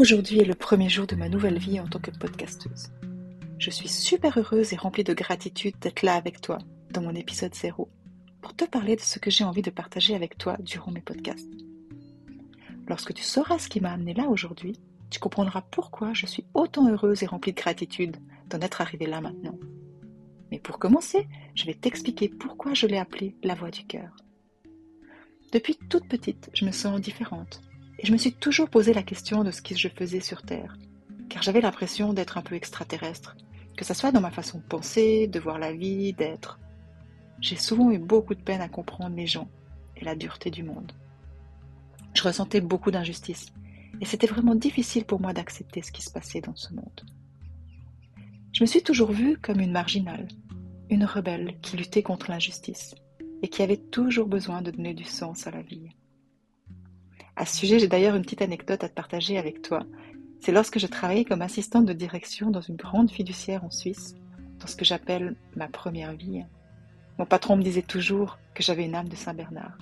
Aujourd'hui est le premier jour de ma nouvelle vie en tant que podcasteuse. Je suis super heureuse et remplie de gratitude d'être là avec toi dans mon épisode 0 pour te parler de ce que j'ai envie de partager avec toi durant mes podcasts. Lorsque tu sauras ce qui m'a amené là aujourd'hui, tu comprendras pourquoi je suis autant heureuse et remplie de gratitude d'en être arrivée là maintenant. Mais pour commencer, je vais t'expliquer pourquoi je l'ai appelée la voix du cœur. Depuis toute petite, je me sens différente, je me suis toujours posé la question de ce que je faisais sur Terre, car j'avais l'impression d'être un peu extraterrestre, que ce soit dans ma façon de penser, de voir la vie, d'être. J'ai souvent eu beaucoup de peine à comprendre les gens et la dureté du monde. Je ressentais beaucoup d'injustice, et c'était vraiment difficile pour moi d'accepter ce qui se passait dans ce monde. Je me suis toujours vue comme une marginale, une rebelle qui luttait contre l'injustice et qui avait toujours besoin de donner du sens à la vie. À ce sujet, j'ai d'ailleurs une petite anecdote à te partager avec toi. C'est lorsque je travaillais comme assistante de direction dans une grande fiduciaire en Suisse, dans ce que j'appelle ma première vie. Mon patron me disait toujours que j'avais une âme de Saint-Bernard.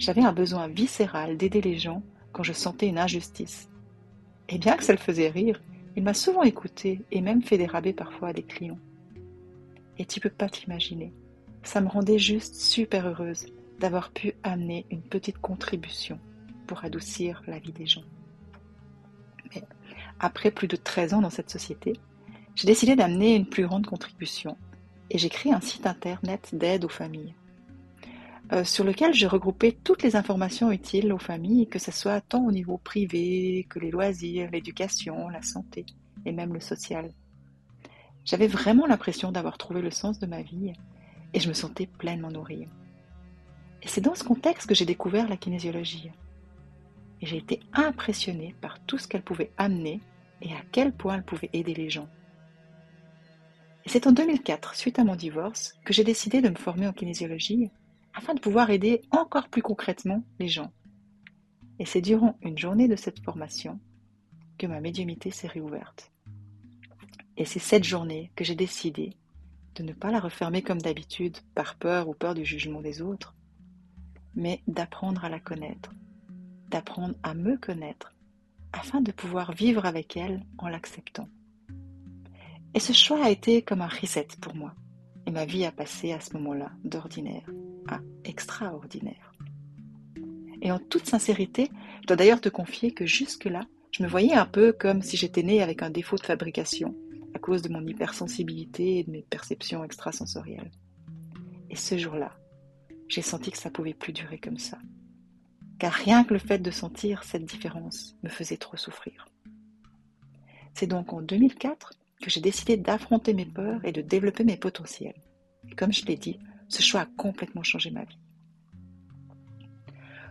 J'avais un besoin viscéral d'aider les gens quand je sentais une injustice. Et bien que ça le faisait rire, il m'a souvent écouté et même fait des rabais parfois à des clients. Et tu peux pas t'imaginer. Ça me rendait juste super heureuse d'avoir pu amener une petite contribution pour adoucir la vie des gens. Mais après plus de 13 ans dans cette société, j'ai décidé d'amener une plus grande contribution et j'ai créé un site internet d'aide aux familles euh, sur lequel j'ai regroupé toutes les informations utiles aux familles, que ce soit tant au niveau privé que les loisirs, l'éducation, la santé et même le social. J'avais vraiment l'impression d'avoir trouvé le sens de ma vie et je me sentais pleinement nourrie. Et c'est dans ce contexte que j'ai découvert la kinésiologie et j'ai été impressionnée par tout ce qu'elle pouvait amener et à quel point elle pouvait aider les gens. Et c'est en 2004, suite à mon divorce, que j'ai décidé de me former en kinésiologie afin de pouvoir aider encore plus concrètement les gens. Et c'est durant une journée de cette formation que ma médiumité s'est réouverte. Et c'est cette journée que j'ai décidé de ne pas la refermer comme d'habitude par peur ou peur du jugement des autres, mais d'apprendre à la connaître d'apprendre à me connaître afin de pouvoir vivre avec elle en l'acceptant. Et ce choix a été comme un reset pour moi. Et ma vie a passé à ce moment-là d'ordinaire à extraordinaire. Et en toute sincérité, je dois d'ailleurs te confier que jusque-là, je me voyais un peu comme si j'étais née avec un défaut de fabrication, à cause de mon hypersensibilité et de mes perceptions extrasensorielles. Et ce jour-là, j'ai senti que ça pouvait plus durer comme ça car rien que le fait de sentir cette différence me faisait trop souffrir. C'est donc en 2004 que j'ai décidé d'affronter mes peurs et de développer mes potentiels. Et comme je l'ai dit, ce choix a complètement changé ma vie.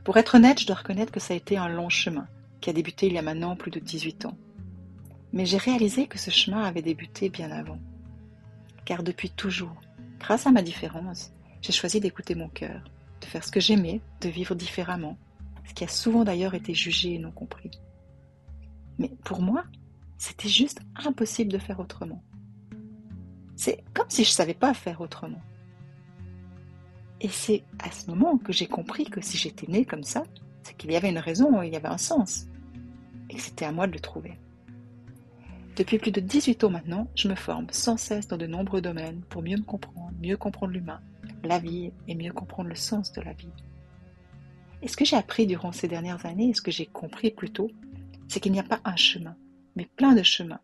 Pour être honnête, je dois reconnaître que ça a été un long chemin qui a débuté il y a maintenant plus de 18 ans. Mais j'ai réalisé que ce chemin avait débuté bien avant. Car depuis toujours, grâce à ma différence, j'ai choisi d'écouter mon cœur, de faire ce que j'aimais, de vivre différemment, ce qui a souvent d'ailleurs été jugé et non compris. Mais pour moi, c'était juste impossible de faire autrement. C'est comme si je ne savais pas faire autrement. Et c'est à ce moment que j'ai compris que si j'étais née comme ça, c'est qu'il y avait une raison, il y avait un sens, et c'était à moi de le trouver. Depuis plus de 18 ans maintenant, je me forme sans cesse dans de nombreux domaines pour mieux me comprendre, mieux comprendre l'humain, la vie et mieux comprendre le sens de la vie. Et ce que j'ai appris durant ces dernières années, et ce que j'ai compris plutôt, c'est qu'il n'y a pas un chemin, mais plein de chemins.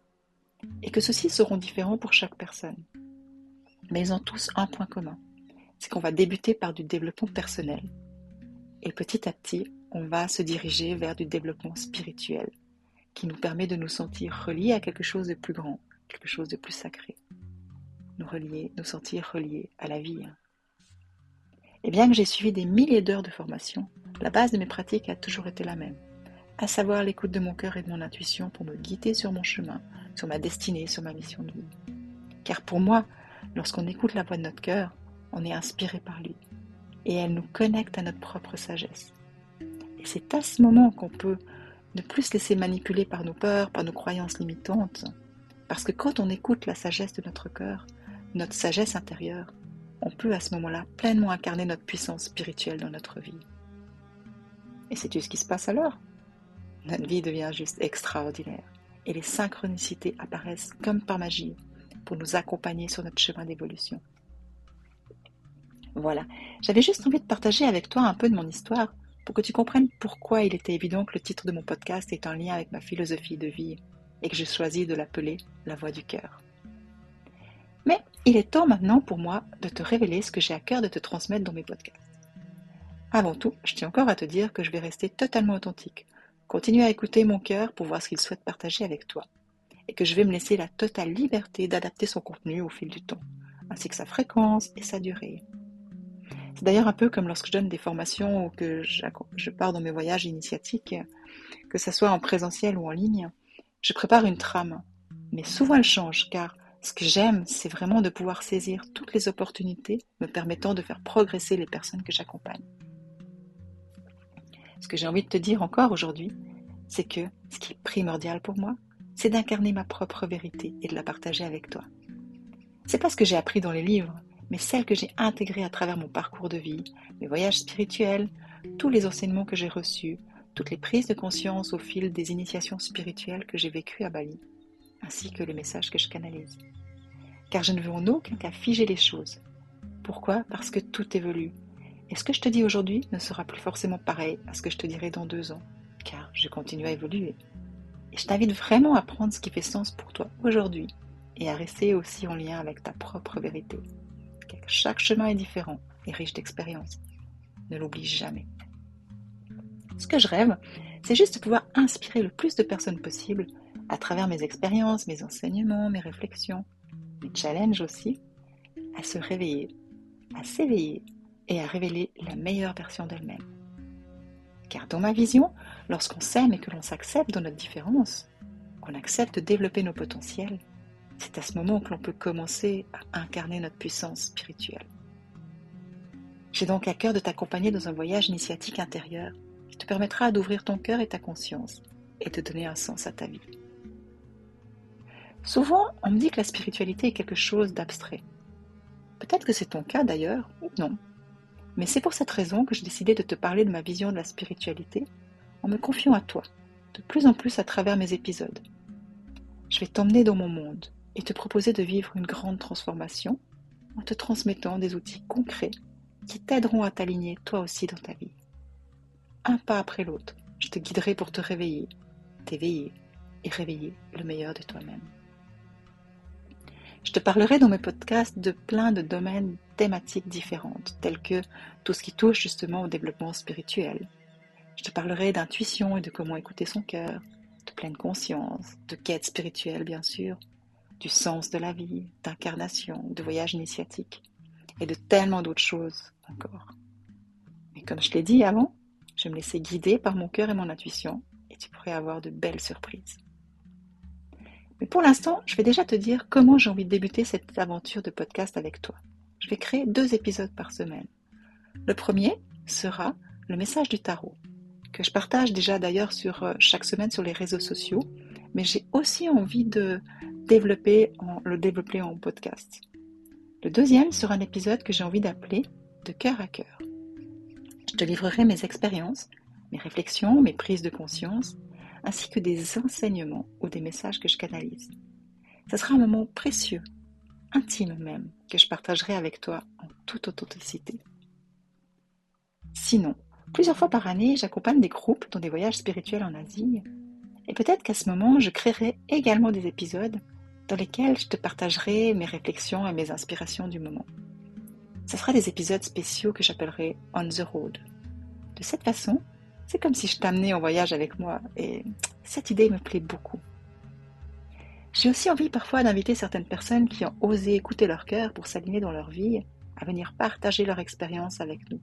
et que ceux-ci seront différents pour chaque personne. Mais ils ont tous un point commun, c'est qu'on va débuter par du développement personnel, et petit à petit, on va se diriger vers du développement spirituel, qui nous permet de nous sentir reliés à quelque chose de plus grand, quelque chose de plus sacré. Nous relier, nous sentir reliés à la vie. Et bien que j'ai suivi des milliers d'heures de formation, la base de mes pratiques a toujours été la même, à savoir l'écoute de mon cœur et de mon intuition pour me guider sur mon chemin, sur ma destinée, sur ma mission de vie. Car pour moi, lorsqu'on écoute la voix de notre cœur, on est inspiré par lui, et elle nous connecte à notre propre sagesse. Et c'est à ce moment qu'on peut ne plus se laisser manipuler par nos peurs, par nos croyances limitantes, parce que quand on écoute la sagesse de notre cœur, notre sagesse intérieure, on peut à ce moment-là pleinement incarner notre puissance spirituelle dans notre vie. Et sais-tu ce qui se passe alors? Notre vie devient juste extraordinaire et les synchronicités apparaissent comme par magie pour nous accompagner sur notre chemin d'évolution. Voilà, j'avais juste envie de partager avec toi un peu de mon histoire pour que tu comprennes pourquoi il était évident que le titre de mon podcast est en lien avec ma philosophie de vie et que j'ai choisi de l'appeler La Voix du Cœur. Mais il est temps maintenant pour moi de te révéler ce que j'ai à cœur de te transmettre dans mes podcasts. Avant tout, je tiens encore à te dire que je vais rester totalement authentique, continuer à écouter mon cœur pour voir ce qu'il souhaite partager avec toi, et que je vais me laisser la totale liberté d'adapter son contenu au fil du temps, ainsi que sa fréquence et sa durée. C'est d'ailleurs un peu comme lorsque je donne des formations ou que je pars dans mes voyages initiatiques, que ce soit en présentiel ou en ligne, je prépare une trame. Mais souvent elle change, car ce que j'aime, c'est vraiment de pouvoir saisir toutes les opportunités me permettant de faire progresser les personnes que j'accompagne. Ce que j'ai envie de te dire encore aujourd'hui, c'est que ce qui est primordial pour moi, c'est d'incarner ma propre vérité et de la partager avec toi. C'est pas ce que j'ai appris dans les livres, mais celle que j'ai intégrée à travers mon parcours de vie, mes voyages spirituels, tous les enseignements que j'ai reçus, toutes les prises de conscience au fil des initiations spirituelles que j'ai vécues à Bali, ainsi que les messages que je canalise. Car je ne veux en aucun cas figer les choses. Pourquoi? Parce que tout évolue. Et ce que je te dis aujourd'hui ne sera plus forcément pareil à ce que je te dirai dans deux ans, car je continue à évoluer. Et je t'invite vraiment à prendre ce qui fait sens pour toi aujourd'hui et à rester aussi en lien avec ta propre vérité. Car chaque chemin est différent et riche d'expériences. Ne l'oublie jamais. Ce que je rêve, c'est juste de pouvoir inspirer le plus de personnes possible à travers mes expériences, mes enseignements, mes réflexions, mes challenges aussi, à se réveiller, à s'éveiller et à révéler la meilleure version d'elle-même. Car dans ma vision, lorsqu'on s'aime et que l'on s'accepte dans notre différence, qu'on accepte de développer nos potentiels, c'est à ce moment que l'on peut commencer à incarner notre puissance spirituelle. J'ai donc à cœur de t'accompagner dans un voyage initiatique intérieur qui te permettra d'ouvrir ton cœur et ta conscience et de donner un sens à ta vie. Souvent, on me dit que la spiritualité est quelque chose d'abstrait. Peut-être que c'est ton cas d'ailleurs, ou non. Mais c'est pour cette raison que j'ai décidé de te parler de ma vision de la spiritualité en me confiant à toi, de plus en plus à travers mes épisodes. Je vais t'emmener dans mon monde et te proposer de vivre une grande transformation en te transmettant des outils concrets qui t'aideront à t'aligner toi aussi dans ta vie. Un pas après l'autre, je te guiderai pour te réveiller, t'éveiller et réveiller le meilleur de toi-même. Je te parlerai dans mes podcasts de plein de domaines thématiques différentes, tels que tout ce qui touche justement au développement spirituel. Je te parlerai d'intuition et de comment écouter son cœur, de pleine conscience, de quête spirituelle bien sûr, du sens de la vie, d'incarnation, de voyage initiatique, et de tellement d'autres choses encore. Mais comme je l'ai dit avant, je me laisser guider par mon cœur et mon intuition, et tu pourrais avoir de belles surprises. Mais pour l'instant, je vais déjà te dire comment j'ai envie de débuter cette aventure de podcast avec toi. Je vais créer deux épisodes par semaine. Le premier sera le message du tarot, que je partage déjà d'ailleurs sur euh, chaque semaine sur les réseaux sociaux, mais j'ai aussi envie de le développer en podcast. Le deuxième sera un épisode que j'ai envie d'appeler de cœur à cœur. Je te livrerai mes expériences, mes réflexions, mes prises de conscience, ainsi que des enseignements ou des messages que je canalise. Ce sera un moment précieux, intime même, que je partagerai avec toi en toute authenticité. Sinon, plusieurs fois par année, j'accompagne des groupes dans des voyages spirituels en Asie, et peut-être qu'à ce moment, je créerai également des épisodes dans lesquels je te partagerai mes réflexions et mes inspirations du moment. Ce sera des épisodes spéciaux que j'appellerai On the Road. De cette façon, c'est comme si je t'amenais en voyage avec moi et cette idée me plaît beaucoup. J'ai aussi envie parfois d'inviter certaines personnes qui ont osé écouter leur cœur pour s'aligner dans leur vie à venir partager leur expérience avec nous.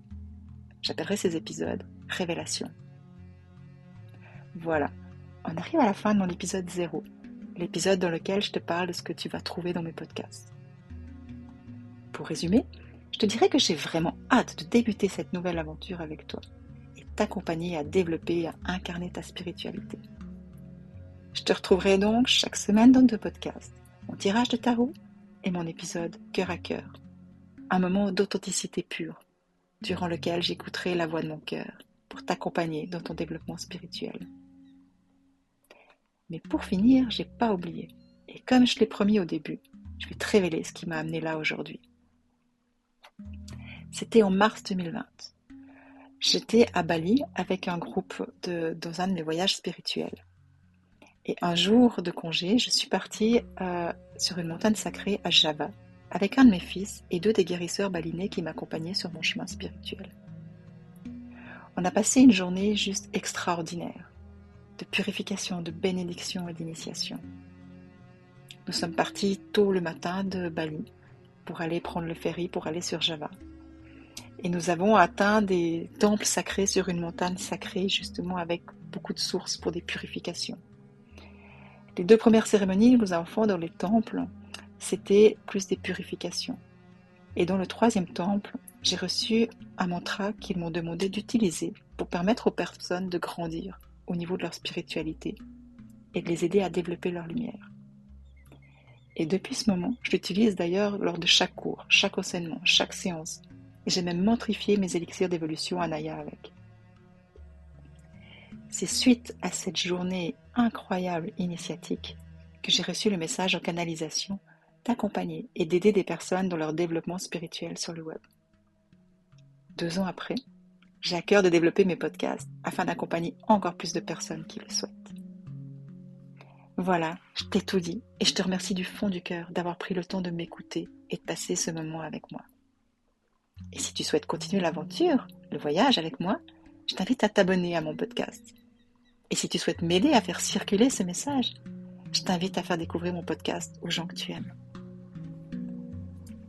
J'appellerai ces épisodes Révélation. Voilà, on arrive à la fin de mon épisode 0, l'épisode dans lequel je te parle de ce que tu vas trouver dans mes podcasts. Pour résumer, je te dirais que j'ai vraiment hâte de débuter cette nouvelle aventure avec toi t'accompagner à développer et à incarner ta spiritualité. Je te retrouverai donc chaque semaine dans deux podcasts, mon tirage de tarot et mon épisode Cœur à cœur, un moment d'authenticité pure, durant lequel j'écouterai la voix de mon cœur pour t'accompagner dans ton développement spirituel. Mais pour finir, j'ai pas oublié, et comme je l'ai promis au début, je vais te révéler ce qui m'a amené là aujourd'hui. C'était en mars 2020. J'étais à Bali avec un groupe de, dans un voyages spirituels. Et un jour de congé, je suis partie euh, sur une montagne sacrée à Java avec un de mes fils et deux des guérisseurs balinais qui m'accompagnaient sur mon chemin spirituel. On a passé une journée juste extraordinaire, de purification, de bénédiction et d'initiation. Nous sommes partis tôt le matin de Bali pour aller prendre le ferry pour aller sur Java. Et nous avons atteint des temples sacrés sur une montagne sacrée, justement avec beaucoup de sources pour des purifications. Les deux premières cérémonies, nous enfants dans les temples, c'était plus des purifications. Et dans le troisième temple, j'ai reçu un mantra qu'ils m'ont demandé d'utiliser pour permettre aux personnes de grandir au niveau de leur spiritualité et de les aider à développer leur lumière. Et depuis ce moment, je l'utilise d'ailleurs lors de chaque cours, chaque enseignement, chaque séance, et j'ai même mentrifié mes élixirs d'évolution à Naya avec. C'est suite à cette journée incroyable initiatique que j'ai reçu le message en canalisation d'accompagner et d'aider des personnes dans leur développement spirituel sur le web. Deux ans après, j'ai à cœur de développer mes podcasts afin d'accompagner encore plus de personnes qui le souhaitent. Voilà, je t'ai tout dit et je te remercie du fond du cœur d'avoir pris le temps de m'écouter et de passer ce moment avec moi. Et si tu souhaites continuer l'aventure, le voyage avec moi, je t'invite à t'abonner à mon podcast. Et si tu souhaites m'aider à faire circuler ce message, je t'invite à faire découvrir mon podcast aux gens que tu aimes.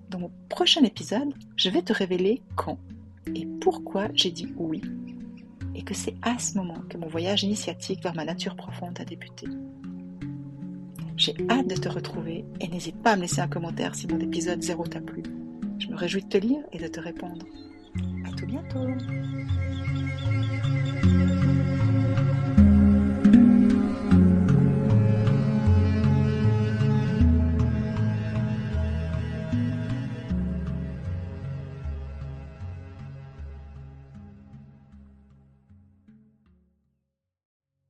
Dans mon prochain épisode, je vais te révéler quand et pourquoi j'ai dit oui. Et que c'est à ce moment que mon voyage initiatique vers ma nature profonde a débuté. J'ai hâte de te retrouver et n'hésite pas à me laisser un commentaire si mon épisode 0 t'a plu. Je me réjouis de te lire et de te répondre. À tout bientôt!